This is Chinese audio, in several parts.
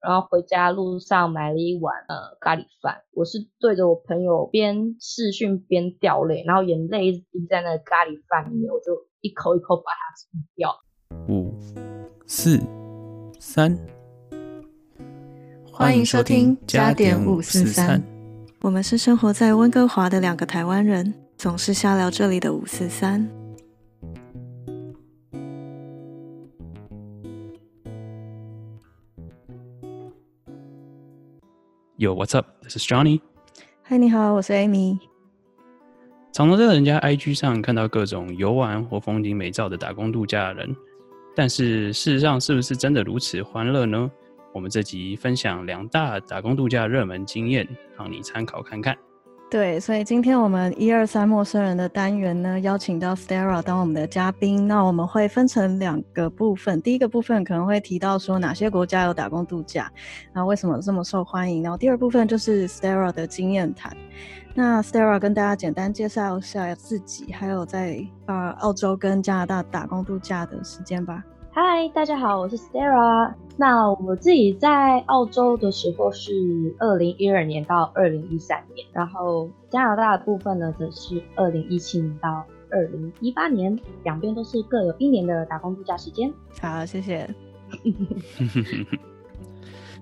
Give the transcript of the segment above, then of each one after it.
然后回家路上买了一碗呃咖喱饭，我是对着我朋友边视讯边掉泪，然后眼泪一直滴在那个咖喱饭里面，我就一口一口把它吃掉。五、四、三，欢迎收听加点五四三。我们是生活在温哥华的两个台湾人，总是瞎聊这里的五四三。Yo, what's up? This is Johnny. 嗨，你好，我是 Amy。常常在人家 IG 上看到各种游玩或风景美照的打工度假人，但是事实上是不是真的如此欢乐呢？我们这集分享两大打工度假热门经验，让你参考看看。对，所以今天我们一二三陌生人的单元呢，邀请到 Stara 当我们的嘉宾。那我们会分成两个部分，第一个部分可能会提到说哪些国家有打工度假，然后为什么这么受欢迎。然后第二部分就是 Stara 的经验谈。那 Stara 跟大家简单介绍一下自己，还有在呃澳洲跟加拿大打工度假的时间吧。嗨，大家好，我是 Stara。那我自己在澳洲的时候是二零一二年到二零一三年，然后加拿大的部分呢则是二零一七年到二零一八年，两边都是各有一年的打工度假时间。好，谢谢。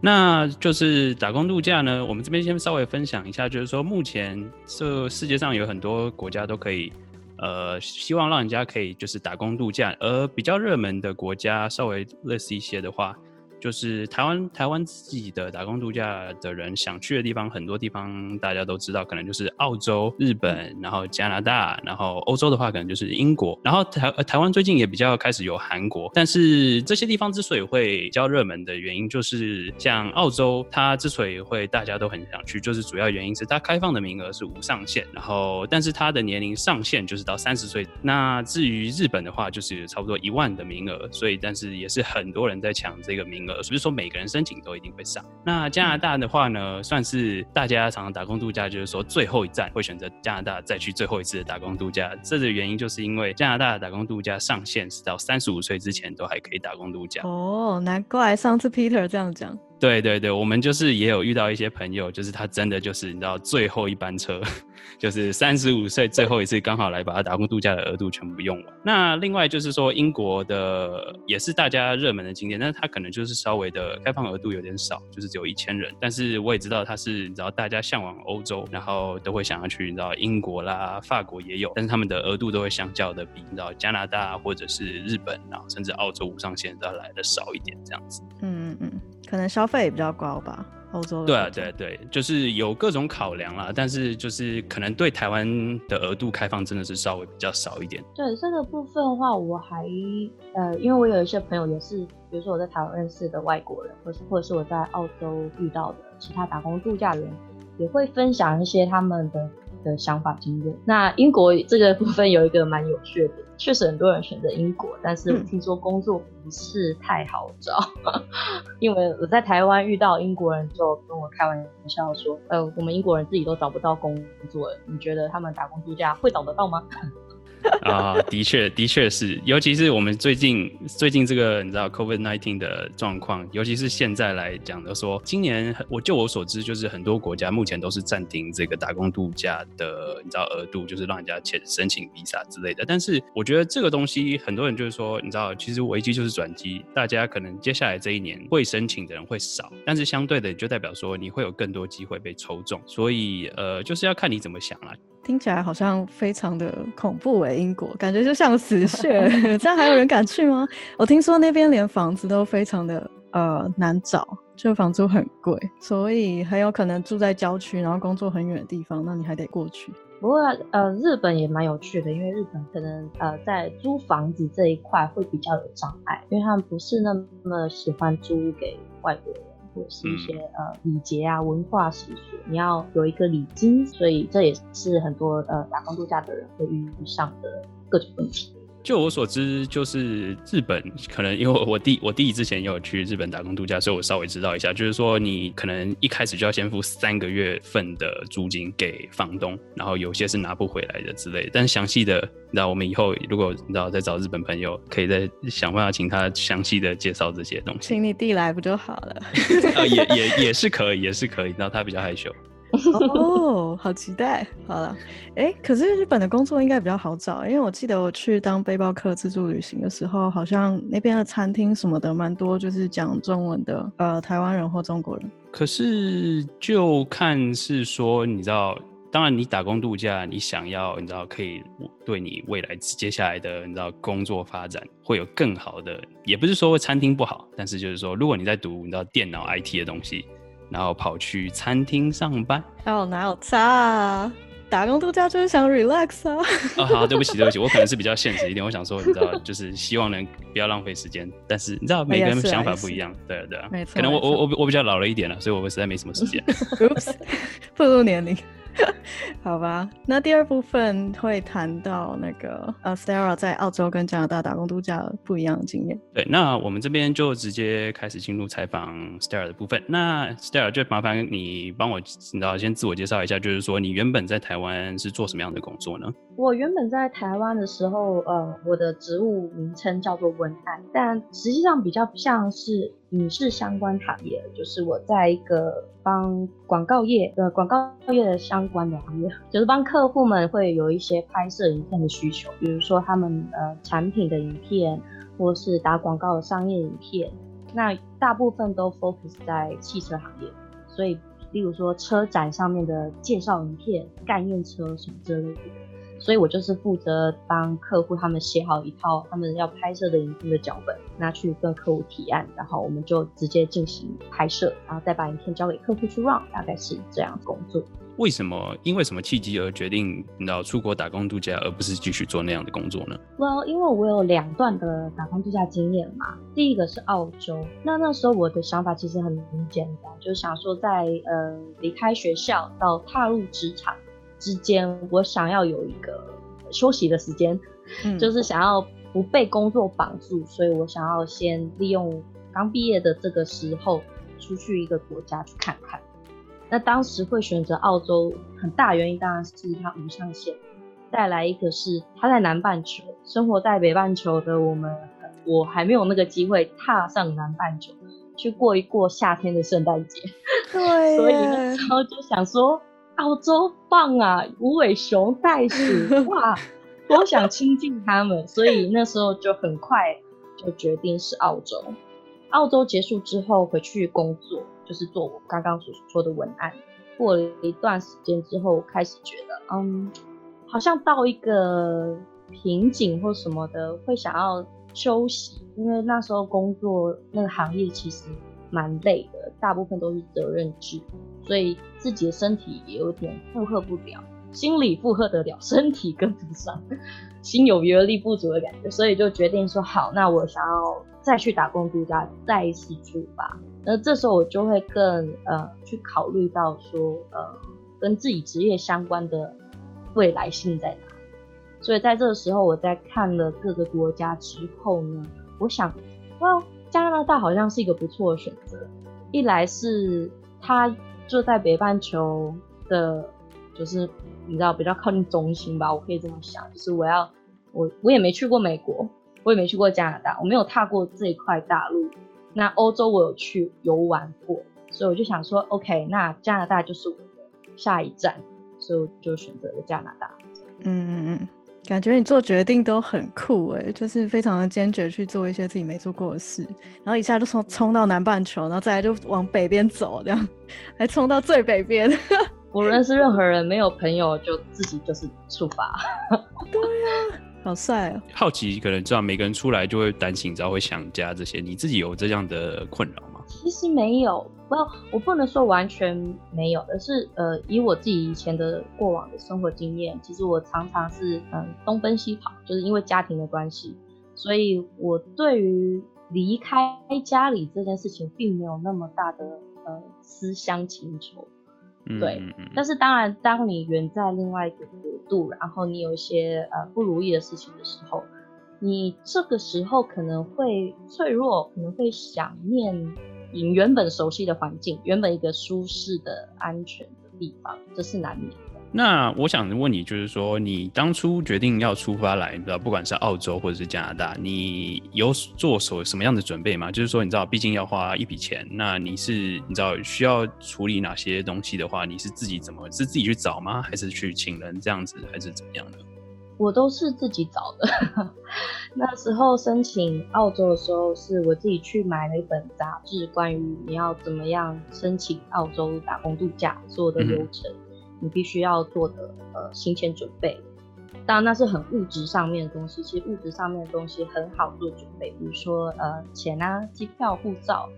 那就是打工度假呢，我们这边先稍微分享一下，就是说目前这世界上有很多国家都可以。呃，希望让人家可以就是打工度假，而比较热门的国家稍微类似一些的话。就是台湾，台湾自己的打工度假的人想去的地方，很多地方大家都知道，可能就是澳洲、日本，然后加拿大，然后欧洲的话可能就是英国，然后台台湾最近也比较开始有韩国。但是这些地方之所以会比较热门的原因，就是像澳洲，它之所以会大家都很想去，就是主要原因是它开放的名额是无上限，然后但是它的年龄上限就是到三十岁。那至于日本的话，就是差不多一万的名额，所以但是也是很多人在抢这个名。呃，不是说每个人申请都一定会上。那加拿大的话呢，算是大家常常打工度假，就是说最后一站会选择加拿大再去最后一次的打工度假。这个原因就是因为加拿大的打工度假上限是到三十五岁之前都还可以打工度假。哦，难怪上次 Peter 这样讲。对对对，我们就是也有遇到一些朋友，就是他真的就是你知道最后一班车，就是三十五岁最后一次刚好来把他打工度假的额度全部用完。那另外就是说英国的也是大家热门的景点，但是他可能就是稍微的开放额度有点少，就是只有一千人。但是我也知道他是你知道大家向往欧洲，然后都会想要去你知道英国啦、法国也有，但是他们的额度都会相较的比你知道加拿大或者是日本，然后甚至澳洲无上限都要来的少一点这样子。嗯嗯嗯。可能消费也比较高吧，欧洲。对啊，对对，就是有各种考量啦，但是就是可能对台湾的额度开放真的是稍微比较少一点。对这个部分的话，我还呃，因为我有一些朋友也是，比如说我在台湾认识的外国人，或是或者是我在澳洲遇到的其他打工度假人，也会分享一些他们的。的想法经验。那英国这个部分有一个蛮有趣的，确实很多人选择英国，但是我听说工作不是太好找。因为我在台湾遇到英国人，就跟我开玩笑说：“呃，我们英国人自己都找不到工作，你觉得他们打工度假会找得到吗？” 啊，的确，的确是，尤其是我们最近最近这个你知道 COVID nineteen 的状况，尤其是现在来讲的说，今年我就我所知，就是很多国家目前都是暂停这个打工度假的，你知道额度，就是让人家签申请 visa 之类的。但是我觉得这个东西，很多人就是说，你知道，其实危机就是转机，大家可能接下来这一年会申请的人会少，但是相对的就代表说你会有更多机会被抽中，所以呃，就是要看你怎么想了。听起来好像非常的恐怖诶，英国感觉就像死穴，这样还有人敢去吗？我听说那边连房子都非常的呃难找，就房租很贵，所以很有可能住在郊区，然后工作很远的地方，那你还得过去。不过呃，日本也蛮有趣的，因为日本可能呃在租房子这一块会比较有障碍，因为他们不是那么喜欢租给外国人。或是一些呃礼节啊文化习俗，你要有一个礼金，所以这也是很多呃打工度假的人会遇上的各种问题。就我所知，就是日本可能因为我弟我弟之前也有去日本打工度假，所以我稍微知道一下，就是说你可能一开始就要先付三个月份的租金给房东，然后有些是拿不回来的之类。但详细的，那我们以后如果你知道再找日本朋友，可以再想办法请他详细的介绍这些东西。请你弟来不就好了？啊，也也也是可以，也是可以。然后他比较害羞。哦，好期待！好了，哎，可是日本的工作应该比较好找，因为我记得我去当背包客自助旅行的时候，好像那边的餐厅什么的蛮多，就是讲中文的，呃，台湾人或中国人。可是就看是说，你知道，当然你打工度假，你想要，你知道，可以对你未来接下来的，你知道，工作发展会有更好的，也不是说餐厅不好，但是就是说，如果你在读，你知道电脑 IT 的东西。然后跑去餐厅上班，哦，哪有差啊？打工度假就是想 relax 啊。哦，好，对不起，对不起，我可能是比较现实一点。我想说，你知道，就是希望能不要浪费时间。但是你知道，每个人想法不一样，对啊，对啊。没错。可能我我我我比较老了一点了，所以我实在没什么时间。步入年龄。好吧，那第二部分会谈到那个呃，Stella 在澳洲跟加拿大打工度假不一样的经验。对，那我们这边就直接开始进入采访 Stella 的部分。那 Stella 就麻烦你帮我，你知道先自我介绍一下，就是说你原本在台湾是做什么样的工作呢？我原本在台湾的时候，呃，我的职务名称叫做文案，但实际上比较像是影视相关行业，就是我在一个帮广告业，呃，广告业的相关的行业，就是帮客户们会有一些拍摄影片的需求，比如说他们呃产品的影片，或是打广告的商业影片，那大部分都 focus 在汽车行业，所以例如说车展上面的介绍影片、概念车什么之类的。所以我就是负责帮客户他们写好一套他们要拍摄的影片的脚本，拿去跟客户提案，然后我们就直接进行拍摄，然后再把影片交给客户去 run，大概是这样工作。为什么？因为什么契机而决定你要出国打工度假，而不是继续做那样的工作呢？Well，因为我有两段的打工度假经验嘛。第一个是澳洲，那那时候我的想法其实很简单，就是想说在呃离开学校到踏入职场。之间，我想要有一个休息的时间，就是想要不被工作绑住，所以我想要先利用刚毕业的这个时候出去一个国家去看看。那当时会选择澳洲，很大原因当然是它无上限，再来一个是它在南半球，生活在北半球的我们，我还没有那个机会踏上南半球去过一过夏天的圣诞节。对，所以那时候就想说。澳洲棒啊，无尾熊、袋鼠，哇，多想亲近他们，所以那时候就很快就决定是澳洲。澳洲结束之后回去工作，就是做我刚刚所说的文案。过了一段时间之后，开始觉得，嗯，好像到一个瓶颈或什么的，会想要休息，因为那时候工作那个行业其实蛮累的，大部分都是责任制。所以自己的身体也有点负荷不了，心理负荷得了，身体跟不上，心有余而力不足的感觉，所以就决定说好，那我想要再去打工度假，再一次出发。那这时候我就会更呃去考虑到说，呃，跟自己职业相关的未来性在哪。所以在这个时候，我在看了各个国家之后呢，我想，哇，加拿大好像是一个不错的选择。一来是它。就在北半球的，就是你知道比较靠近中心吧，我可以这么想，就是我要我我也没去过美国，我也没去过加拿大，我没有踏过这一块大陆。那欧洲我有去游玩过，所以我就想说，OK，那加拿大就是我的下一站，所以我就选择了加拿大。嗯嗯嗯。感觉你做决定都很酷哎，就是非常的坚决去做一些自己没做过的事，然后一下就冲冲到南半球，然后再来就往北边走，这样还冲到最北边。不认识任何人，没有朋友，就自己就是出发。对呀，好帅哦！好奇可能知道每个人出来就会担心，知道会想家这些，你自己有这样的困扰吗？其实没有。不，我不能说完全没有，而是呃，以我自己以前的过往的生活经验，其实我常常是嗯东奔西跑，就是因为家庭的关系，所以我对于离开家里这件事情并没有那么大的呃思乡情愁，对。但是当然，当你远在另外一个国度，然后你有一些呃不如意的事情的时候，你这个时候可能会脆弱，可能会想念你原本熟悉的环境，原本一个舒适的、安全的地方，这是难免。那我想问你，就是说，你当初决定要出发来，你知道，不管是澳洲或者是加拿大，你有做什什么样的准备吗？就是说，你知道，毕竟要花一笔钱，那你是你知道需要处理哪些东西的话，你是自己怎么是自己去找吗？还是去请人这样子，还是怎么样的？我都是自己找的。那时候申请澳洲的时候，是我自己去买了一本杂志，关于你要怎么样申请澳洲打工度假所有的流程。你必须要做的呃行前准备，当然那是很物质上面的东西。其实物质上面的东西很好做准备，比如说呃钱啊、机票、护照，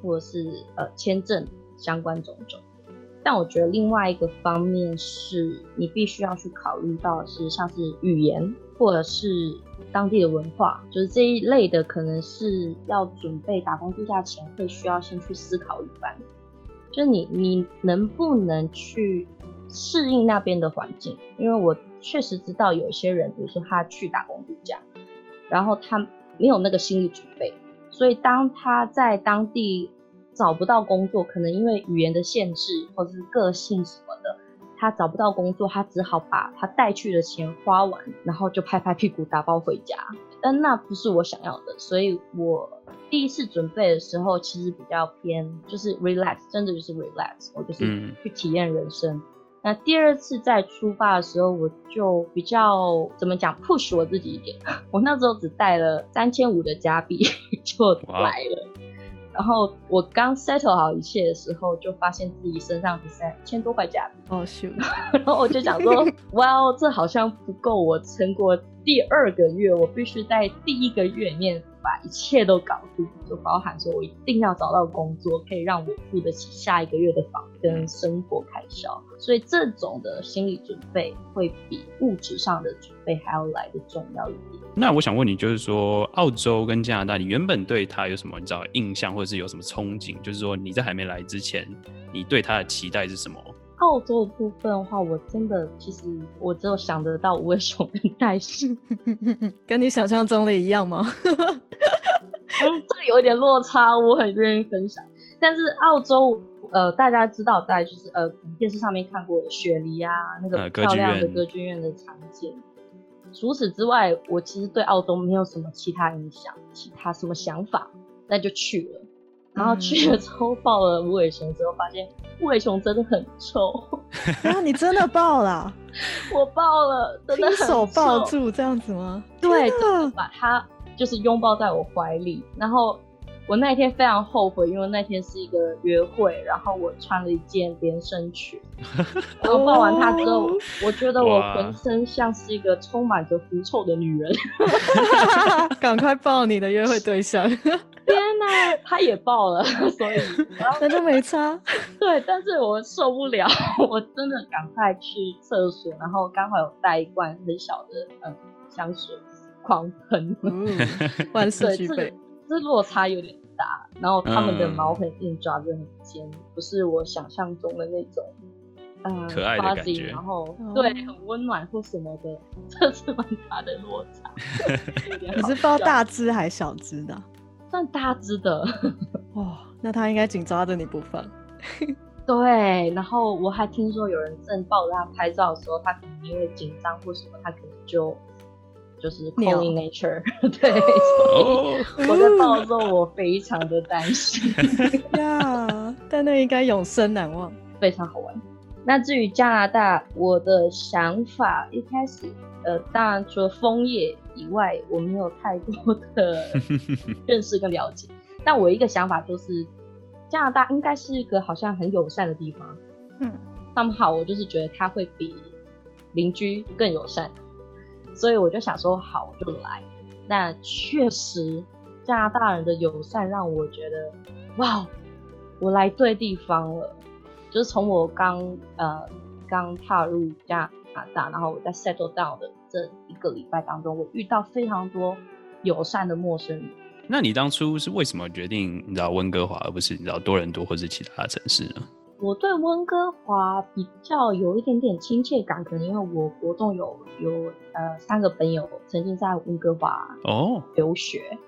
或者是呃签证相关种种。但我觉得另外一个方面是你必须要去考虑到的是像是语言或者是当地的文化，就是这一类的可能是要准备打工度假前会需要先去思考一番，就你你能不能去。适应那边的环境，因为我确实知道有一些人，比如说他去打工度假，然后他没有那个心理准备，所以当他在当地找不到工作，可能因为语言的限制或者是个性什么的，他找不到工作，他只好把他带去的钱花完，然后就拍拍屁股打包回家。但那不是我想要的，所以我第一次准备的时候，其实比较偏就是 relax，真的就是 relax，我就是去体验人生。那第二次再出发的时候，我就比较怎么讲 push 我自己一点。我那时候只带了三千五的加币 就来了，然后我刚 settle 好一切的时候，就发现自己身上只剩一千多块假币。哦，是。然后我就想说，哇，这好像不够我撑过第二个月，我必须在第一个月里面。把一切都搞定，就包含说我一定要找到工作，可以让我付得起下一个月的房跟生活开销。所以这种的心理准备会比物质上的准备还要来的重要一点。那我想问你，就是说澳洲跟加拿大，你原本对他有什么你知道印象，或者是有什么憧憬？就是说你在还没来之前，你对他的期待是什么？澳洲的部分的话，我真的其实我只有想得到无尾熊跟袋鼠，跟你想象中的一样吗？嗯，这有一点落差，我很愿意分享。但是澳洲，呃，大家知道，在就是呃，电视上面看过的雪梨啊，那个漂亮的歌剧院的场景。除此之外，我其实对澳洲没有什么其他影响，其他什么想法，那就去了。然后去了之后抱了无尾熊之后，发现无尾熊真的很臭。然后你真的抱了？我抱了，真的手抱住这样子吗？对，把它就是拥抱在我怀里。然后我那天非常后悔，因为那天是一个约会，然后我穿了一件连身裙。然后抱完它之后，我觉得我浑身像是一个充满着狐臭的女人。赶快抱你的约会对象。他也爆了，所以那就没差。对，但是我受不了，我真的赶快去厕所，然后刚好有带一罐很小的嗯香水，狂喷。万事俱备，这落差有点大。然后他们的毛很硬，爪子很尖，不是我想象中的那种嗯可爱的感觉。然后对，很温暖或什么的，这是蛮大的落差。你是抱大只还小只的？算大只的 哇，那他应该紧抓着你不放。对，然后我还听说有人正抱着他拍照的时候，他可能因为紧张或什么，他可能就就是 calling nature。对，我在抱的时候我非常的担心呀，但那应该永生难忘，非常好玩。那至于加拿大，我的想法一开始。呃，当然除了枫叶以外，我没有太多的 认识跟了解。但我一个想法就是，加拿大应该是一个好像很友善的地方。嗯，那么好，我就是觉得他会比邻居更友善，所以我就想说，好，我就来。那确实，加拿大人的友善让我觉得，哇，我来对地方了。就是从我刚呃刚踏入加拿。大，然后我在 settle down 的这一个礼拜当中，我遇到非常多友善的陌生人。那你当初是为什么决定你知道温哥华，而不是你知道多伦多或是其他城市呢？我对温哥华比较有一点点亲切感，可能因为我国中有有呃三个朋友曾经在温哥华哦留学，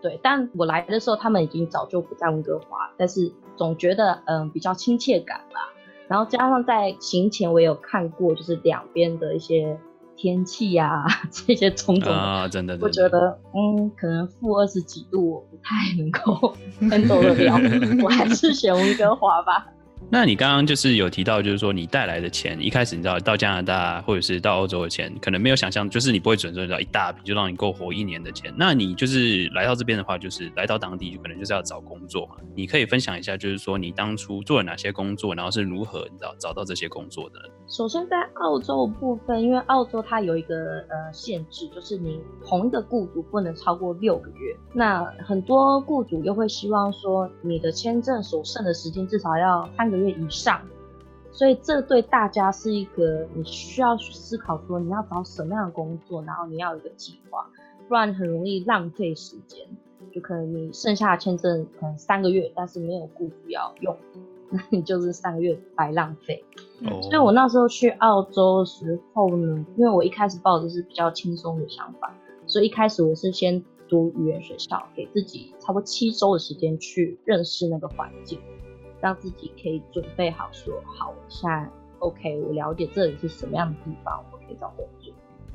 对，但我来的时候他们已经早就不在温哥华，但是总觉得嗯比较亲切感吧。然后加上在行前我也有看过，就是两边的一些天气呀 这些种种啊，真的，我觉得嗯可能负二十几度我不太能够 handle 得了，我还是选温哥华吧。那你刚刚就是有提到，就是说你带来的钱，一开始你知道到加拿大或者是到欧洲的钱，可能没有想象，就是你不会准备到一大笔，就让你够活一年的钱。那你就是来到这边的话，就是来到当地就，可能就是要找工作嘛。你可以分享一下，就是说你当初做了哪些工作，然后是如何你知道找到这些工作的？首先在澳洲部分，因为澳洲它有一个呃限制，就是你同一个雇主不能超过六个月。那很多雇主又会希望说，你的签证所剩的时间至少要三个月以上。所以这对大家是一个你需要去思考说你要找什么样的工作，然后你要有一个计划，不然很容易浪费时间。就可能你剩下的签证可能三个月，但是没有雇主要用，那你就是三个月白浪费。所以我那时候去澳洲的时候呢，因为我一开始抱的是比较轻松的想法，所以一开始我是先读语言学校，给自己差不多七周的时间去认识那个环境，让自己可以准备好说好，我现在 OK，我了解这里是什么样的地方，我可以找工作。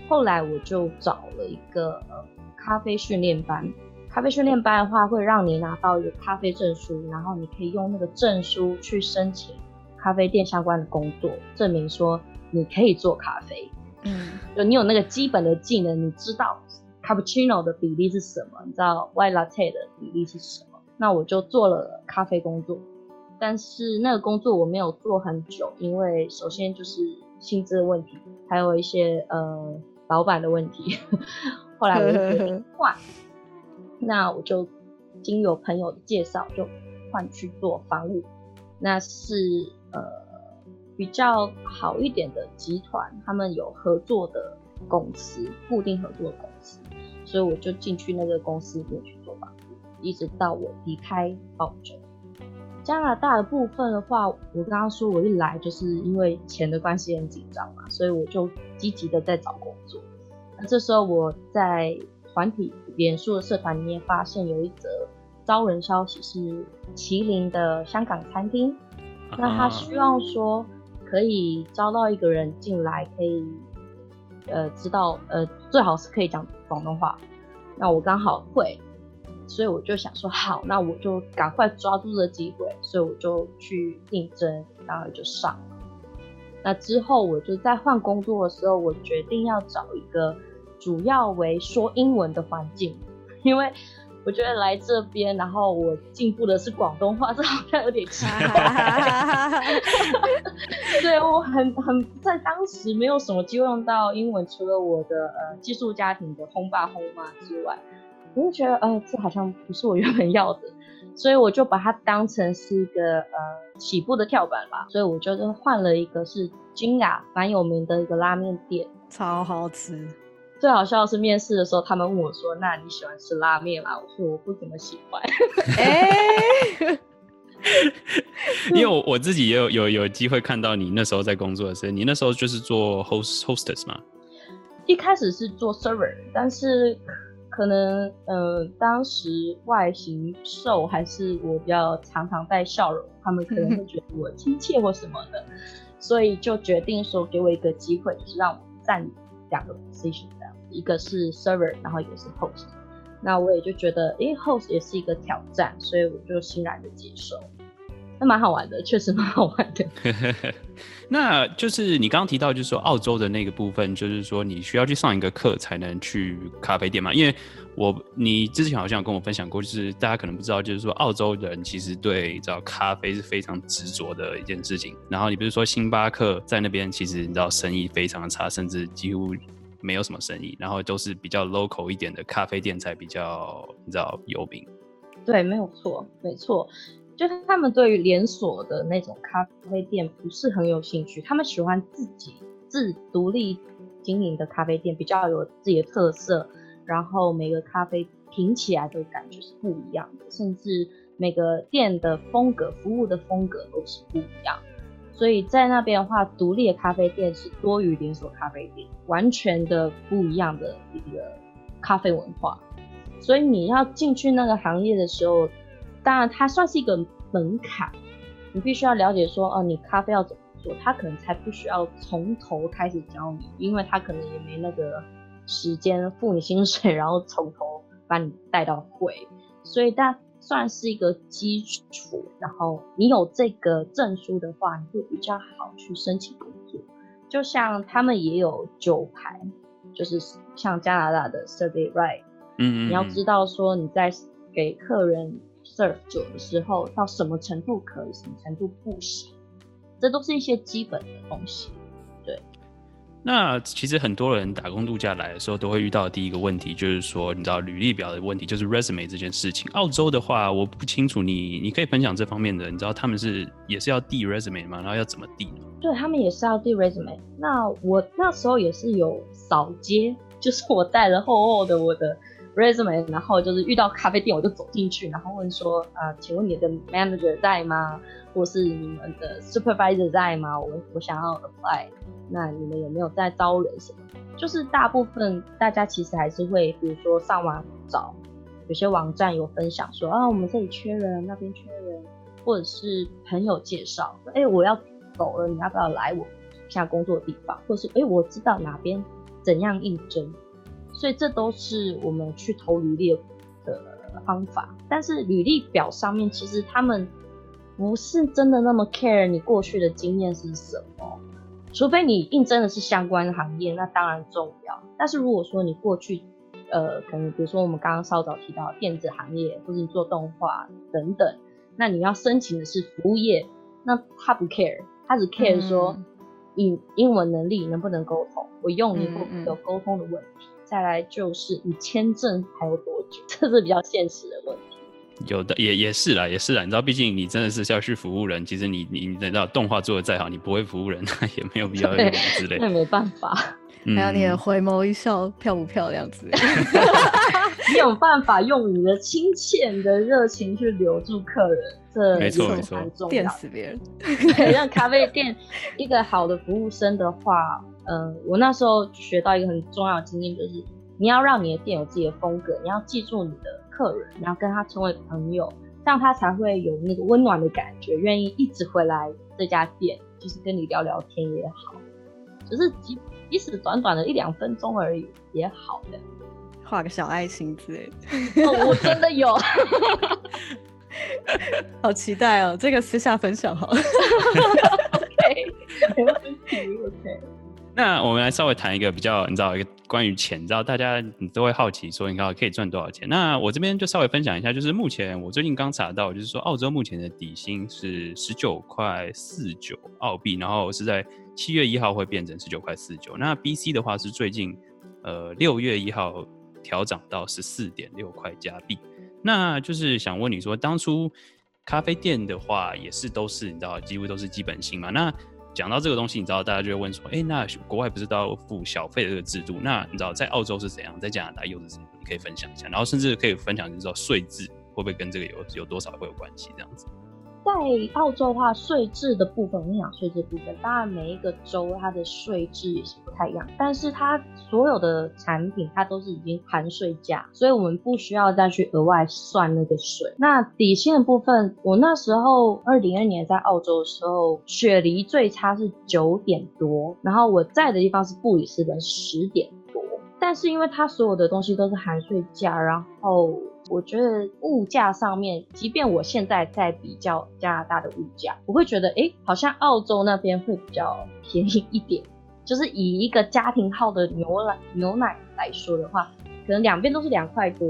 后来我就找了一个呃咖啡训练班，咖啡训练班的话会让你拿到一个咖啡证书，然后你可以用那个证书去申请。咖啡店相关的工作，证明说你可以做咖啡，嗯，就你有那个基本的技能，你知道 cappuccino 的比例是什么，你知道 white latte 的比例是什么，那我就做了咖啡工作，但是那个工作我没有做很久，因为首先就是薪资的问题，还有一些呃老板的问题，后来我就决定 换，那我就经由朋友的介绍，就换去做房务，那是。呃，比较好一点的集团，他们有合作的公司，固定合作的公司，所以我就进去那个公司里面去做吧，一直到我离开澳洲。加拿大的部分的话，我刚刚说我一来就是因为钱的关系很紧张嘛，所以我就积极的在找工作。那这时候我在团体脸书的社团里面发现有一则招人消息，是麒麟的香港餐厅。那他希望说可以招到一个人进来，可以呃知道呃最好是可以讲广东话。那我刚好会，所以我就想说好，那我就赶快抓住这机会，所以我就去应征，然后就上了。那之后我就在换工作的时候，我决定要找一个主要为说英文的环境，因为。我觉得来这边，然后我进步的是广东话，这好像有点奇怪。对我很很在当时没有什么机会用到英文，除了我的呃寄宿家庭的轰爸轰妈之外，我就觉得呃这好像不是我原本要的，所以我就把它当成是一个呃起步的跳板吧。所以我就换了一个是金雅蛮有名的一个拉面店，超好吃。最好笑的是面试的时候，他们问我说：“那你喜欢吃拉面吗？”我说：“我不怎么喜欢。”哎，因为我我自己也有有有机会看到你那时候在工作的时候，你那时候就是做 host hostess 吗？一开始是做 server，但是可能呃当时外形瘦，还是我比较常常带笑容，他们可能会觉得我亲切或什么的，所以就决定说给我一个机会，就是让我占两个 position 这样。一个是 server，然后一个是 host，那我也就觉得，诶 host 也是一个挑战，所以我就欣然的接受，那蛮好玩的，确实蛮好玩的。那就是你刚刚提到，就是说澳洲的那个部分，就是说你需要去上一个课才能去咖啡店嘛？因为我你之前好像有跟我分享过，就是大家可能不知道，就是说澳洲人其实对知道咖啡是非常执着的一件事情。然后你比如说星巴克在那边，其实你知道生意非常差，甚至几乎。没有什么生意，然后都是比较 local 一点的咖啡店才比较，你知道有名。对，没有错，没错，就是他们对于连锁的那种咖啡店不是很有兴趣，他们喜欢自己自独立经营的咖啡店，比较有自己的特色，然后每个咖啡品起来的感觉是不一样的，甚至每个店的风格、服务的风格都是不一样。所以在那边的话，独立的咖啡店是多于连锁咖啡店，完全的不一样的一个咖啡文化。所以你要进去那个行业的时候，当然它算是一个门槛，你必须要了解说，哦，你咖啡要怎么做，他可能才不需要从头开始教你，因为他可能也没那个时间付你薪水，然后从头把你带到会。所以它算是一个基础，然后你有这个证书的话，你会比较好去申请工作。就像他们也有酒牌，就是像加拿大的 Survey Right。嗯，你要知道说你在给客人 serve 酒的时候，到什么程度可以，什么程度不行，这都是一些基本的东西。对。那其实很多人打工度假来的时候，都会遇到第一个问题，就是说你知道履历表的问题，就是 resume 这件事情。澳洲的话，我不清楚你，你可以分享这方面的。你知道他们是也是要递 resume 吗？然后要怎么递？对他们也是要递 resume。那我那时候也是有扫街，就是我带了厚厚的我的。resume，然后就是遇到咖啡店，我就走进去，然后问说，呃，请问你的 manager 在吗？或是你们的 supervisor 在吗？我我想要 apply，那你们有没有在招人什么？就是大部分大家其实还是会，比如说上网找，有些网站有分享说，啊，我们这里缺人，那边缺人，或者是朋友介绍，哎，我要走了，你要不要来我现在工作的地方？或者是，哎，我知道哪边怎样应征。所以这都是我们去投履历的方法，但是履历表上面其实他们不是真的那么 care 你过去的经验是什么，除非你应征的是相关行业，那当然重要。但是如果说你过去，呃，可能比如说我们刚刚稍早提到电子行业，或者你做动画等等，那你要申请的是服务业，那他不 care，他只 care 说英英文能力能不能沟通，我用你会有沟通的问题。再来就是你签证还有多久，这是比较现实的问题。有的也也是啦，也是啦。你知道，毕竟你真的是要去服务人，其实你你你知道动画做的再好，你不会服务人，那也没有必要之类。那没办法。还有你的回眸一笑，漂不漂亮之类。你有办法用你的亲切的热情去留住客人，这没错没错，电死别人。对，让咖啡店一个好的服务生的话。嗯，我那时候学到一个很重要的经验，就是你要让你的店有自己的风格，你要记住你的客人，你要跟他成为朋友，这样他才会有那个温暖的感觉，愿意一直回来这家店，就是跟你聊聊天也好，就是即即使短短的一两分钟而已也好的，画个小爱心之类的。哦，我真的有，好期待哦，这个私下分享好了。OK，没问题，OK。那我们来稍微谈一个比较，你知道一个关于钱，你知道大家你都会好奇说，你看可以赚多少钱？那我这边就稍微分享一下，就是目前我最近刚查到，就是说澳洲目前的底薪是十九块四九澳币，然后是在七月一号会变成十九块四九。那 BC 的话是最近呃六月一号调涨到十四点六块加币。那就是想问你说，当初咖啡店的话也是都是你知道几乎都是基本薪嘛？那讲到这个东西，你知道大家就会问说，哎，那国外不是都要付小费的这个制度？那你知道在澳洲是怎样，在加拿大又是怎样？你可以分享一下，然后甚至可以分享，就是说税制会不会跟这个有有多少会有关系？这样子。在澳洲的话，税制的部分，我跟你讲，税制部分，当然每一个州它的税制也是不太一样，但是它所有的产品它都是已经含税价，所以我们不需要再去额外算那个税。那底薪的部分，我那时候二零二年在澳洲的时候，雪梨最差是九点多，然后我在的地方是布里斯本十点多，但是因为它所有的东西都是含税价，然后。我觉得物价上面，即便我现在在比较加拿大的物价，我会觉得，哎，好像澳洲那边会比较便宜一点。就是以一个家庭号的牛奶牛奶来说的话，可能两边都是两块多，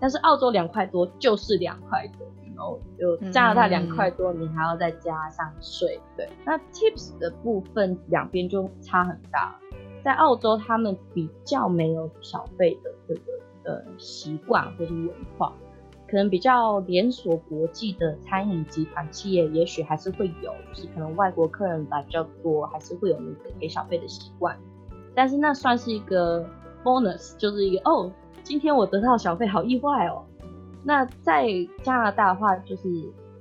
但是澳洲两块多就是两块多，然后就加拿大两块多，你还要再加上税。对，那 tips 的部分两边就差很大。在澳洲，他们比较没有小费的这个。的习惯或是文化，可能比较连锁国际的餐饮集团企业，也许还是会有，就是可能外国客人来比较多，还是会有那个给小费的习惯。但是那算是一个 bonus，就是一个哦，今天我得到小费，好意外哦。那在加拿大的话，就是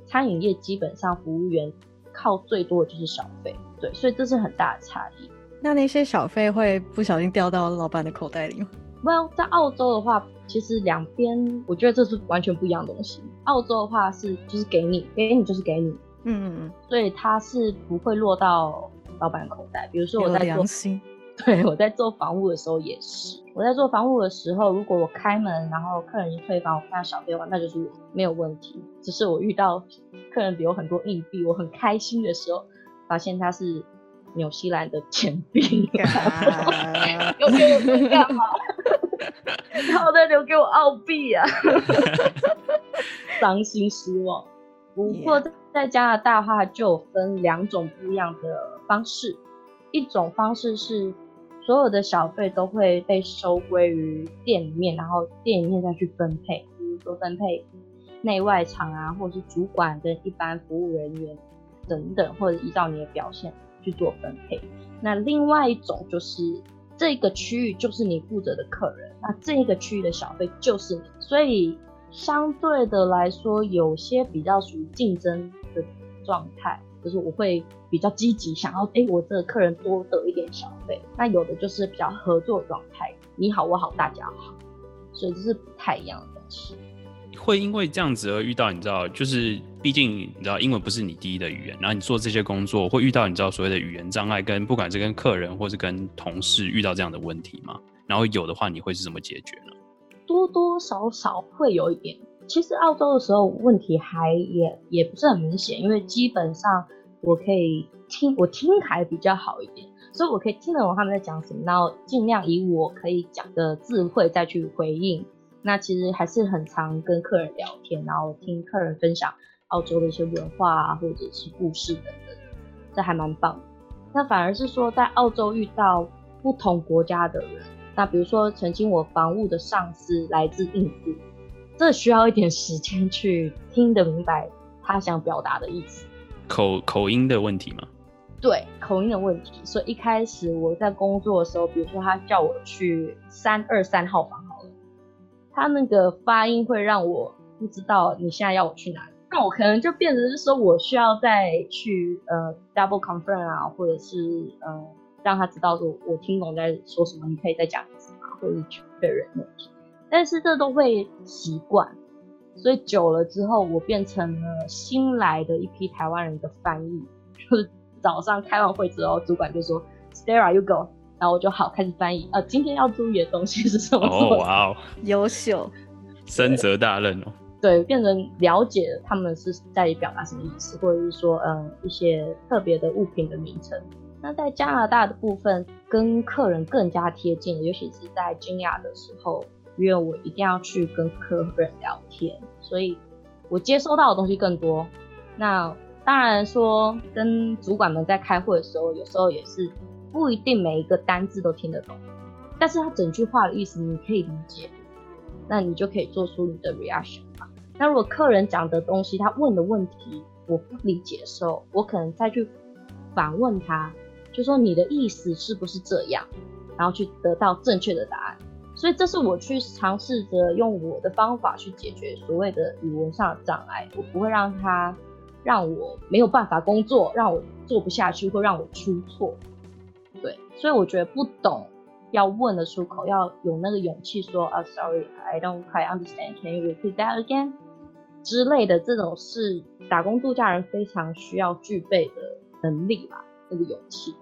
餐饮业基本上服务员靠最多的就是小费，对，所以这是很大的差异。那那些小费会不小心掉到老板的口袋里吗？不，在澳洲的话，其实两边我觉得这是完全不一样的东西。澳洲的话是就是给你，给你就是给你，嗯嗯嗯，所以它是不会落到老板口袋。比如说我在做对我在做房屋的时候也是，我在做房屋的时候，如果我开门，然后客人一退房，我看到小费的话，那就是我没有问题。只是我遇到客人留很多硬币，我很开心的时候，发现他是纽西兰的钱币，留给我干嘛？好的，留给我澳币啊，伤心失望。不过在加拿大的话，就有分两种不一样的方式。一种方式是所有的小费都会被收归于店里面，然后店里面再去分配，比如说分配内外场啊，或者是主管跟一般服务人员等等，或者依照你的表现去做分配。那另外一种就是这个区域就是你负责的客人，那这个区域的小费就是你，所以相对的来说，有些比较属于竞争的状态。就是我会比较积极，想要哎，我这个客人多得一点小费。那有的就是比较合作状态，你好我好大家好，所以这是不太一样的东西。会因为这样子而遇到，你知道，就是毕竟你知道英文不是你第一的语言，然后你做这些工作会遇到你知道所谓的语言障碍，跟不管是跟客人或是跟同事遇到这样的问题吗？然后有的话，你会是怎么解决呢？多多少少会有一点。其实澳洲的时候问题还也也不是很明显，因为基本上我可以听我听还比较好一点，所以我可以听得懂他们在讲什么，然后尽量以我可以讲的智慧再去回应。那其实还是很常跟客人聊天，然后听客人分享澳洲的一些文化啊，或者是故事等等，这还蛮棒。那反而是说在澳洲遇到不同国家的人，那比如说曾经我房务的上司来自印度。这需要一点时间去听得明白他想表达的意思，口口音的问题吗？对，口音的问题。所以一开始我在工作的时候，比如说他叫我去三二三号房好了，他那个发音会让我不知道你现在要我去哪里，那我可能就变成是说我需要再去呃 double confirm 啊，或者是呃让他知道说我听懂在说什么，你可以再讲一次吗？或者是确认问题。但是这都会习惯，所以久了之后，我变成了新来的一批台湾人的翻译。就是早上开完会之后，主管就说 “Stara, you go”，然后我就好开始翻译。呃，今天要注意的东西是什么？哦，哇哦，优秀，深责大任哦。对，变成了解他们是在表达什么意思，或者是说，嗯，一些特别的物品的名称。那在加拿大的部分，跟客人更加贴近，尤其是在惊讶的时候。因为我一定要去跟客人聊天，所以我接收到的东西更多。那当然说，跟主管们在开会的时候，有时候也是不一定每一个单字都听得懂，但是他整句话的意思你可以理解，那你就可以做出你的 reaction。那如果客人讲的东西，他问的问题我不理解的时候，我可能再去反问他，就说你的意思是不是这样，然后去得到正确的答案。所以这是我去尝试着用我的方法去解决所谓的语文上的障碍，我不会让他让我没有办法工作，让我做不下去，或让我出错。对，所以我觉得不懂要问的出口，要有那个勇气说啊，sorry，I don't quite understand，can you repeat that again？之类的这种是打工度假人非常需要具备的能力吧，那个勇气。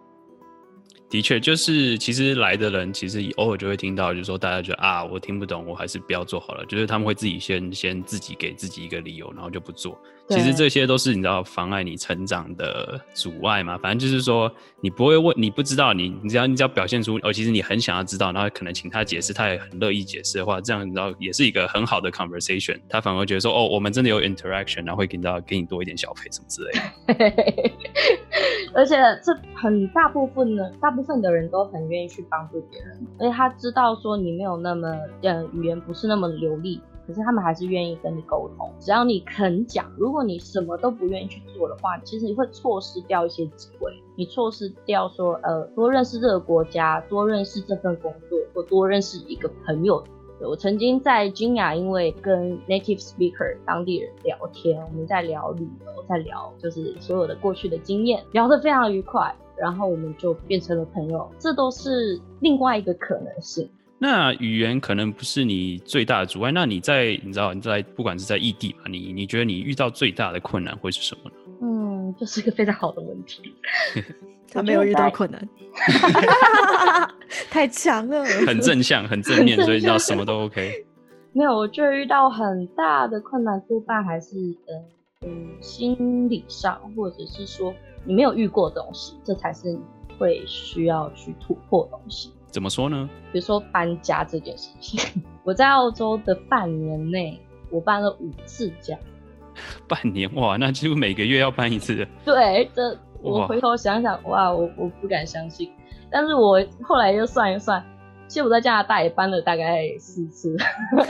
的确，就是其实来的人，其实偶尔就会听到，就是说大家觉得啊，我听不懂，我还是不要做好了。就是他们会自己先先自己给自己一个理由，然后就不做。其实这些都是你知道妨碍你成长的阻碍嘛。反正就是说，你不会问，你不知道，你你只要你只要表现出，哦，其实你很想要知道，然后可能请他解释，他也很乐意解释的话，这样你知道也是一个很好的 conversation。他反而觉得说，哦，我们真的有 interaction，然后会给到给你多一点小费什么之类的。而且这很大部分呢，大部分的人都很愿意去帮助别人，而且他知道说你没有那么，呃，语言不是那么流利，可是他们还是愿意跟你沟通。只要你肯讲，如果你什么都不愿意去做的话，其实你会错失掉一些机会。你错失掉说，呃，多认识这个国家，多认识这份工作，或多认识一个朋友我曾经在金雅，因为跟 native speaker 当地人聊天，我们在聊旅游，在聊就是所有的过去的经验，聊得非常愉快，然后我们就变成了朋友，这都是另外一个可能性。那语言可能不是你最大的阻碍，那你在你知道你在不管是在异地嘛，你你觉得你遇到最大的困难会是什么呢？嗯，这是一个非常好的问题。他没有遇到困难 太强了，很正向，很正面，所以你知道什么都 OK。没有，我就遇到很大的困难，多半还是嗯嗯心理上，或者是说你没有遇过东西，这才是你会需要去突破东西。怎么说呢？比如说搬家这件事情，我在澳洲的半年内，我搬了五次家。半年哇，那几乎每个月要搬一次。对，这。我回头想想，哇，我我不敢相信，但是我后来又算一算，其实我在加拿大也搬了大概四次、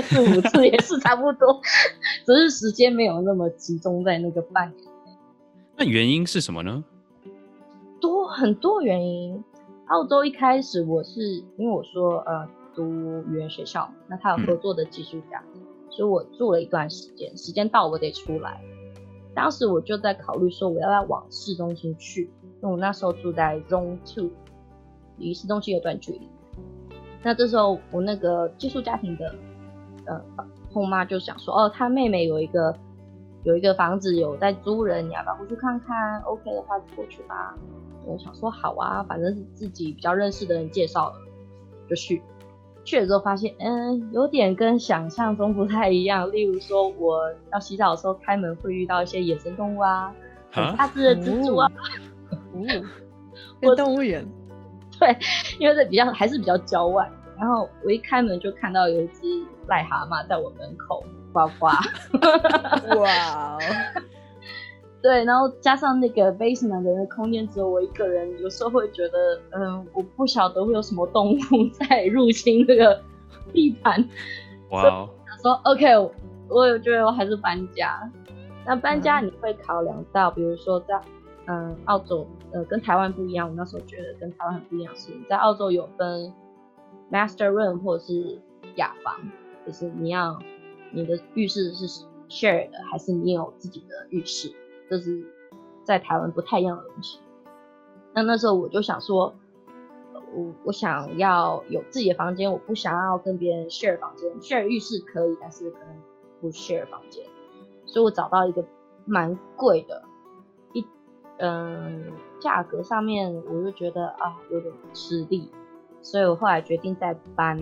四五次也是差不多，只是时间没有那么集中在那个半年内。那原因是什么呢？多很多原因。澳洲一开始我是因为我说呃读语言学校，那他有合作的技术家，所以我住了一段时间，时间到我得出来。当时我就在考虑说，我要不要往市中心去，因为我那时候住在 Zone Two，离市中心有段距离。那这时候我那个寄宿家庭的呃后妈就想说，哦，她妹妹有一个有一个房子有在租人，你要不要过去看看？OK 的话就过去吧。我想说好啊，反正是自己比较认识的人介绍的，就去。去了之后发现，嗯，有点跟想象中不太一样。例如说，我要洗澡的时候开门会遇到一些野生动物啊，很大只的蜘蛛啊，哦，动物园。对，因为这比较还是比较郊外。然后我一开门就看到有一只癞蛤蟆在我门口呱呱。哇。对，然后加上那个 basement 的那空间只有我一个人，有时候会觉得，嗯，我不晓得会有什么动物 在入侵这个地盘。哇！说 OK，我觉得我还是搬家。那搬家你会考量到，比如说在嗯澳洲，呃，跟台湾不一样。我那时候觉得跟台湾很不一样，是在澳洲有分 master room 或者是雅房，就是你要你的浴室是 share 的，还是你有自己的浴室？就是在台湾不太一样的东西。那那时候我就想说，我我想要有自己的房间，我不想要跟别人 share 房间，share 浴室可以，但是可能不 share 房间。所以我找到一个蛮贵的，一嗯价格上面我就觉得啊有点吃力，所以我后来决定再搬。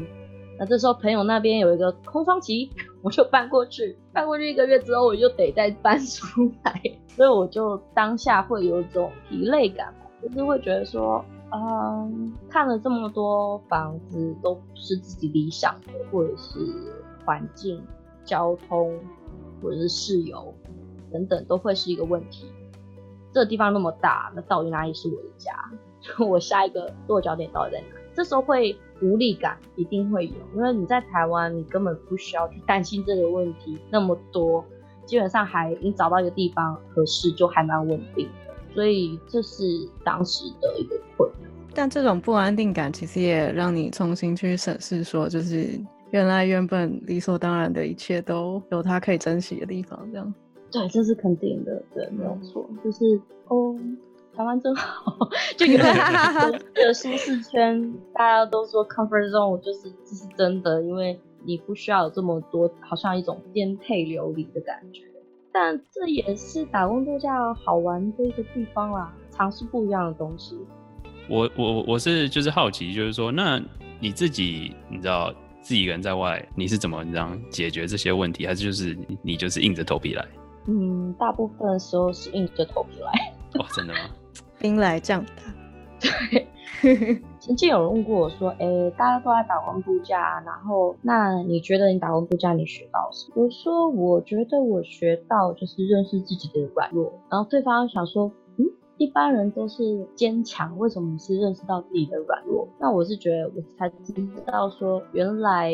那这时候朋友那边有一个空窗期，我就搬过去。搬过去一个月之后，我就得再搬出来，所以我就当下会有一种疲累感，就是会觉得说，嗯，看了这么多房子都不是自己理想的，或者是环境、交通，或者是室友等等，都会是一个问题。这个地方那么大，那到底哪里是我的家？我下一个落脚点到底在哪？这时候会。无力感一定会有，因为你在台湾，你根本不需要去担心这个问题那么多，基本上还你找到一个地方合适就还蛮稳定的，所以这是当时的一个困难。但这种不安定感其实也让你重新去审视，说就是原来原本理所当然的一切都有它可以珍惜的地方，这样。对，这是肯定的，对，没有错，就是哦。台湾真好，就有 的舒适圈，大家都说 comfort zone，就是这是真的，因为你不需要有这么多，好像一种颠沛流离的感觉。但这也是打工度假好玩的一个地方啦，尝试不一样的东西。我我我是就是好奇，就是说，那你自己你知道自己一个人在外，你是怎么这样解决这些问题？还是就是你就是硬着头皮来？嗯，大部分的时候是硬着头皮来。哇，真的吗？兵来将挡。对，曾经有人问过我说：“哎，大家都在打工度假，然后那你觉得你打工度假你学到什么？”我说：“我觉得我学到就是认识自己的软弱。”然后对方想说。一般人都是坚强，为什么你是认识到自己的软弱？那我是觉得我才知道说，原来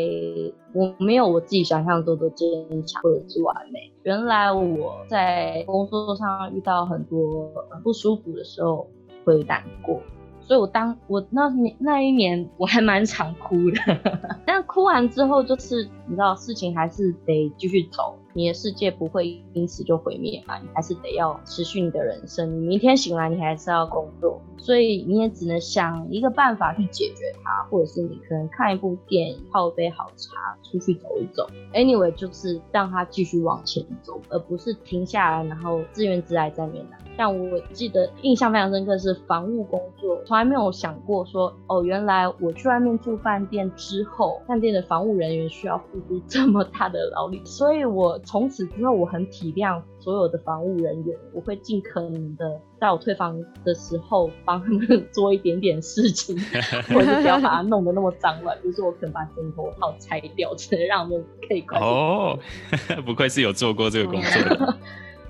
我没有我自己想象中的坚强或者是完美。原来我在工作上遇到很多不舒服的时候会难过，所以我当我那那一年我还蛮常哭的，但哭完之后就是你知道事情还是得继续走。你的世界不会因此就毁灭嘛？你还是得要持续你的人生。你明天醒来，你还是要工作，所以你也只能想一个办法去解决它，或者是你可能看一部电影，泡一杯好茶，出去走一走。Anyway，就是让它继续往前走，而不是停下来，然后自怨自艾在面。像我记得印象非常深刻是防务工作，从来没有想过说哦，原来我去外面住饭店之后，饭店的防务人员需要付出这么大的劳力，所以我从此之后我很体谅所有的防务人员，我会尽可能的在我退房的时候帮他们 做一点点事情，或者不要把它弄得那么脏乱，比如说我可能把枕头套拆掉，只能让他们可以哦，不愧是有做过这个工作。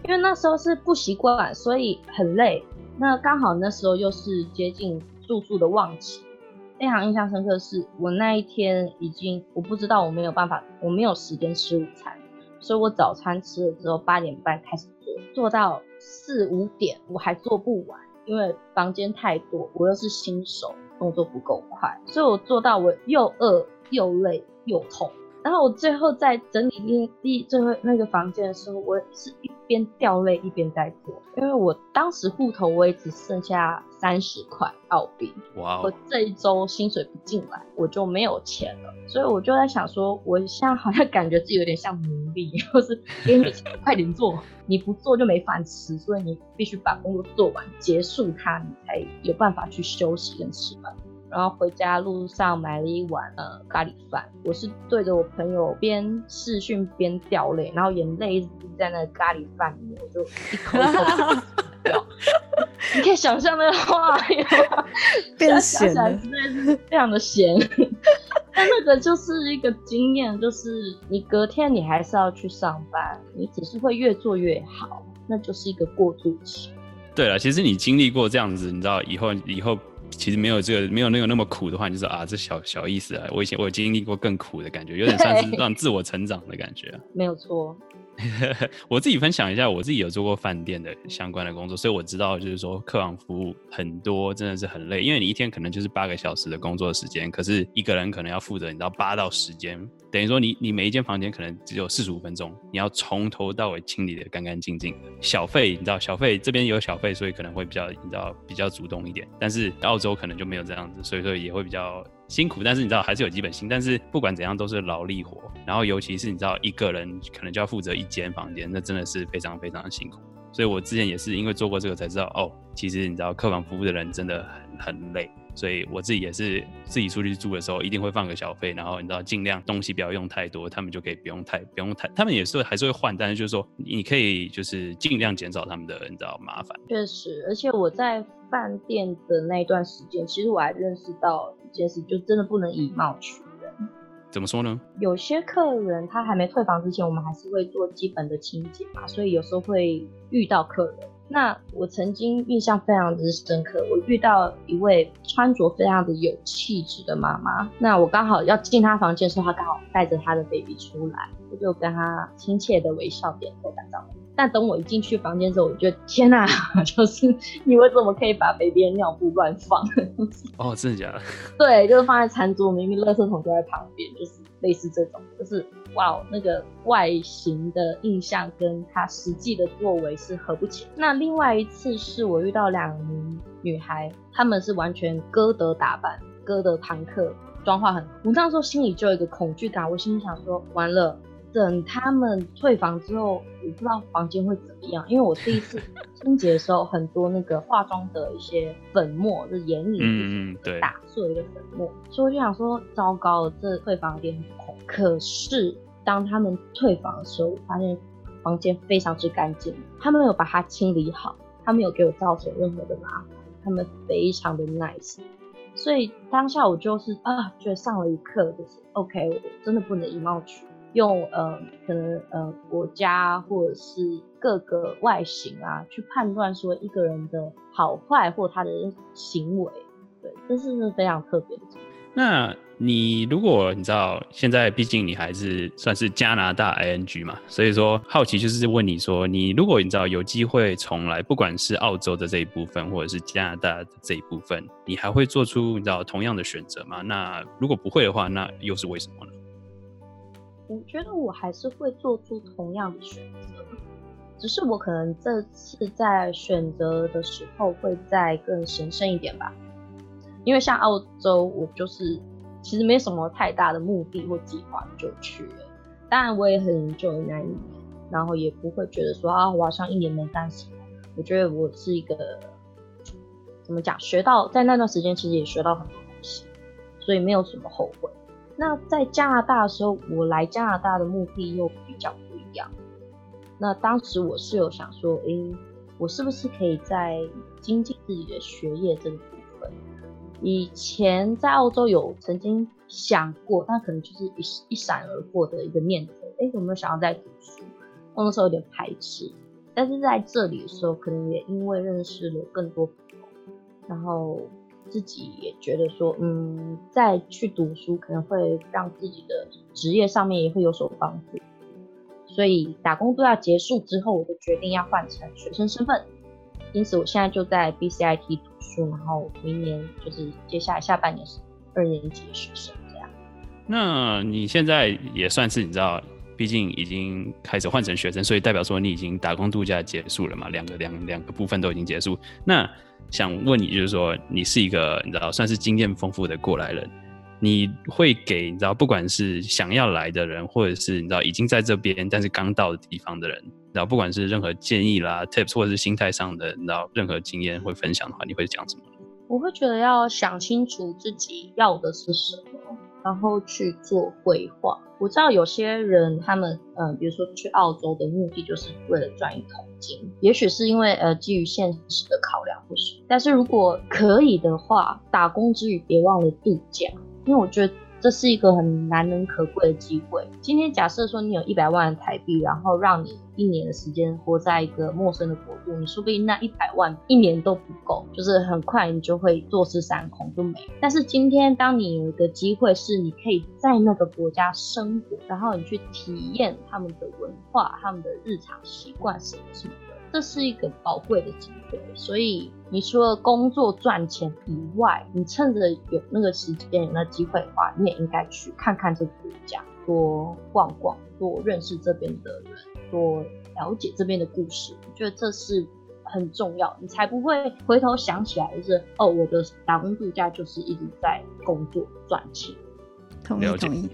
因为那时候是不习惯，所以很累。那刚好那时候又是接近住宿的旺季，非常印象深刻是，我那一天已经我不知道我没有办法，我没有时间吃午餐，所以我早餐吃了之后八点半开始做，做到四五点我还做不完，因为房间太多，我又是新手，动作不够快，所以我做到我又饿又累又痛。然后我最后在整理第第最后那个房间的时候，我是边掉泪一边在做，因为我当时户头我也只剩下三十块澳币，哇！我这一周薪水不进来，我就没有钱了，所以我就在想说，我现在好像感觉自己有点像奴隶，就是 给你钱快点做，你不做就没饭吃，所以你必须把工作做完，结束它，你才有办法去休息跟吃饭。然后回家路上买了一碗呃咖喱饭，我是对着我朋友边视讯边掉泪，然后眼泪一直在那个咖喱饭里面，我就一口一口掉。你可以想象那个画面，变咸了，实在是非常的咸。但那个就是一个经验，就是你隔天你还是要去上班，你只是会越做越好，那就是一个过渡期。对了，其实你经历过这样子，你知道以后以后。其实没有这个，没有那个那么苦的话，你就说啊，这小小意思啊。我以前我有经历过更苦的感觉，有点像是让自我成长的感觉。没有错。我自己分享一下，我自己有做过饭店的相关的工作，所以我知道就是说客房服务很多真的是很累，因为你一天可能就是八个小时的工作时间，可是一个人可能要负责你知道八到十间，等于说你你每一间房间可能只有四十五分钟，你要从头到尾清理的干干净净。小费你知道小费这边有小费，所以可能会比较你知道比较主动一点，但是澳洲可能就没有这样子，所以说也会比较。辛苦，但是你知道还是有基本薪。但是不管怎样都是劳力活，然后尤其是你知道一个人可能就要负责一间房间，那真的是非常非常的辛苦。所以我之前也是因为做过这个才知道，哦，其实你知道客房服务的人真的很很累。所以我自己也是自己出去住的时候一定会放个小费，然后你知道尽量东西不要用太多，他们就可以不用太不用太，他们也是还是会换，但是就是说你可以就是尽量减少他们的你知道麻烦。确实，而且我在饭店的那一段时间，其实我还认识到。件事就真的不能以貌取人，怎么说呢？有些客人他还没退房之前，我们还是会做基本的清洁嘛，所以有时候会遇到客人。那我曾经印象非常之深刻，我遇到一位穿着非常的有气质的妈妈。那我刚好要进她房间的时候，她刚好带着她的 baby 出来，我就跟她亲切的微笑点头打招呼。但等我一进去房间之后，我觉得天哪，就是你为什么可以把 baby 的尿布乱放？哦，真的假的？对，就是放在餐桌，明明垃圾桶就在旁边，就是类似这种，就是哇，那个外形的印象跟他实际的作为是合不起。那另外一次是我遇到两名女孩，她们是完全歌德打扮，歌德朋克，妆化很，我那时候心里就有一个恐惧感，我心里想说，完了。等他们退房之后，我不知道房间会怎么样，因为我第一次 清洁的时候，很多那个化妆的一些粉末，就是眼影，嗯嗯，对，打碎的粉末，所以我就想说，糟糕，这退房点很空。可是当他们退房的时候，我发现房间非常之干净，他们没有把它清理好，他没有给我造成任何的麻烦，他们非常的 nice，所以当下我就是啊，觉得上了一课，就是 OK，我真的不能以貌取。用呃，可能呃，国家或者是各个外形啊，去判断说一个人的好坏或他的行为，对，这是非常特别的。那你如果你知道现在，毕竟你还是算是加拿大 ING 嘛，所以说好奇就是问你说，你如果你知道有机会重来，不管是澳洲的这一部分，或者是加拿大的这一部分，你还会做出你知道同样的选择吗？那如果不会的话，那又是为什么呢？我觉得我还是会做出同样的选择，只是我可能这次在选择的时候会再更神圣一点吧，因为像澳洲，我就是。其实没什么太大的目的或计划就去了，当然我也很久那一年，然后也不会觉得说啊，我好像一年没干什么。我觉得我是一个怎么讲，学到在那段时间其实也学到很多东西，所以没有什么后悔。那在加拿大的时候，我来加拿大的目的又比较不一样。那当时我是有想说，诶，我是不是可以在精进自己的学业这个部分？以前在澳洲有曾经想过，但可能就是一一闪而过的一个念头。哎，有没有想要再读书？我那时候有点排斥，但是在这里的时候，可能也因为认识了更多朋友，然后自己也觉得说，嗯，再去读书可能会让自己的职业上面也会有所帮助。所以打工都要结束之后，我就决定要换成学生身份。因此，我现在就在 BCIT 读书，然后明年就是接下来下半年是二年级的学生这样。那你现在也算是你知道，毕竟已经开始换成学生，所以代表说你已经打工度假结束了嘛？两个两两个部分都已经结束。那想问你，就是说你是一个你知道算是经验丰富的过来人。你会给你知道，不管是想要来的人，或者是你知道已经在这边但是刚到的地方的人，然后不管是任何建议啦、tips 或者是心态上的，你知道任何经验会分享的话，你会讲什么？我会觉得要想清楚自己要的是什么，然后去做规划。我知道有些人他们嗯，比如说去澳洲的目的就是为了赚一桶金，也许是因为呃基于现实的考量，或许。但是如果可以的话，打工之余别忘了度假。因为我觉得这是一个很难能可贵的机会。今天假设说你有一百万台币，然后让你一年的时间活在一个陌生的国度，你说不定那一百万一年都不够，就是很快你就会坐吃山空就没。但是今天当你有一个机会，是你可以在那个国家生活，然后你去体验他们的文化、他们的日常习惯什么什么。这是一个宝贵的机会，所以你除了工作赚钱以外，你趁着有那个时间、有那机会的话，你也应该去看看这个国家，多逛逛，多认识这边的人，多了解这边的故事。我觉得这是很重要，你才不会回头想起来就是哦，我的打工度假就是一直在工作赚钱。同意，同意。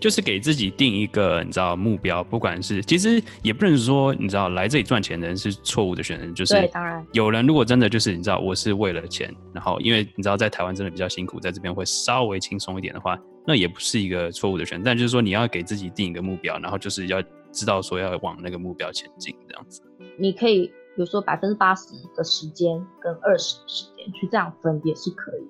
就是给自己定一个你知道目标，不管是其实也不能说你知道来这里赚钱的人是错误的选择，就是对，当然有人如果真的就是你知道我是为了钱，然后因为你知道在台湾真的比较辛苦，在这边会稍微轻松一点的话，那也不是一个错误的选择。但就是说你要给自己定一个目标，然后就是要知道说要往那个目标前进这样子。你可以比如说百分之八十的时间跟二十的时间去这样分也是可以。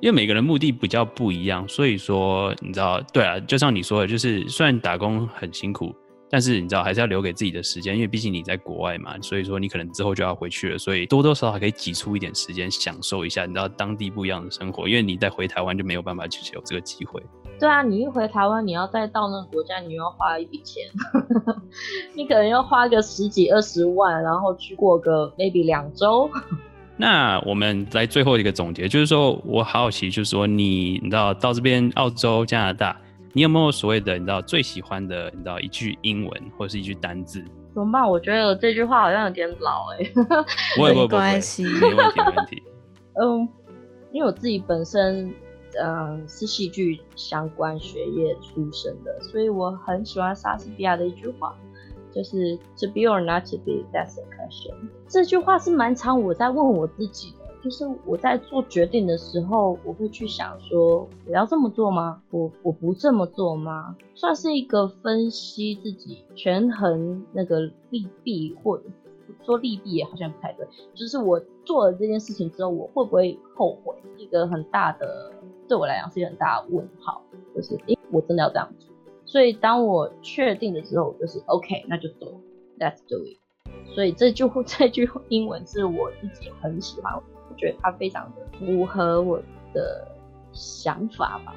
因为每个人目的比较不一样，所以说你知道，对啊，就像你说的，就是虽然打工很辛苦，但是你知道还是要留给自己的时间，因为毕竟你在国外嘛，所以说你可能之后就要回去了，所以多多少少可以挤出一点时间享受一下你知道当地不一样的生活，因为你再回台湾就没有办法去有这个机会。对啊，你一回台湾，你要再到那个国家，你又要花一笔钱，你可能要花个十几二十万，然后去过个 maybe 两周。那我们来最后一个总结，就是说我好奇，就是说你你知道到这边澳洲加拿大，你有没有所谓的你知道最喜欢的你知道一句英文或者是一句单字？怎么办？我觉得这句话好像有点老 哎。没关系，没问题，没问题。嗯，因为我自己本身嗯是戏剧相关学业出身的，所以我很喜欢莎士比亚的一句话。就是 to be or not to be, that's the question。这句话是蛮长，我在问我自己的，就是我在做决定的时候，我会去想说，我要这么做吗？我我不这么做吗？算是一个分析自己权衡那个利弊，或者说利弊也好像不太对，就是我做了这件事情之后，我会不会后悔？一个很大的，对我来讲是一个很大的问号，就是诶，我真的要这样做？所以当我确定的时候，就是 OK，那就走，Let's do it。所以这句 这句英文是我自己很喜欢，我觉得它非常的符合我的想法吧。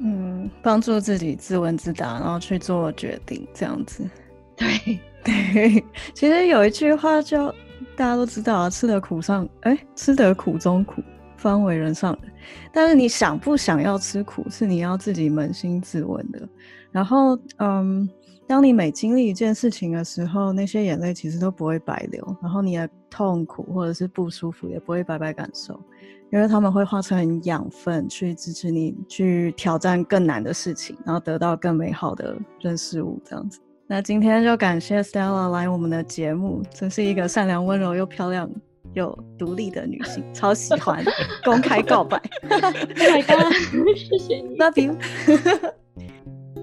嗯，帮助自己自问自答，然后去做决定，这样子。对对，其实有一句话叫大家都知道啊，吃得苦上，哎，吃得苦中苦，方为人上人。但是你想不想要吃苦，是你要自己扪心自问的。然后，嗯，当你每经历一件事情的时候，那些眼泪其实都不会白流，然后你的痛苦或者是不舒服也不会白白感受，因为他们会化成养分去支持你去挑战更难的事情，然后得到更美好的人事物，这样子。那今天就感谢 Stella 来我们的节目，真是一个善良、温柔又漂亮又独立的女性，超喜欢 公开告白。Oh my god！谢谢你，Love you。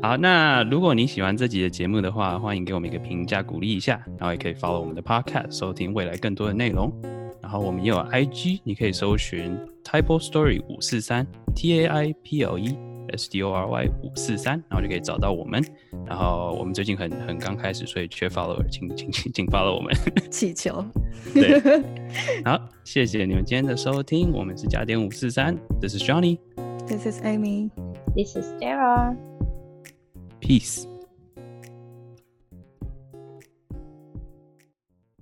好，那如果你喜欢这集的节目的话，欢迎给我们一个评价鼓励一下，然后也可以 follow 我们的 podcast 收听未来更多的内容。然后我们也有 IG，你可以搜寻 Type Story 五四三 T A I P L E S D O R Y 五四三，然后就可以找到我们。然后我们最近很很刚开始，所以缺 follower，请请请请 follow 我们。气球。对。好，谢谢你们今天的收听，我们是加点五四三，This is Johnny，This is Amy，This is Sarah。Peace.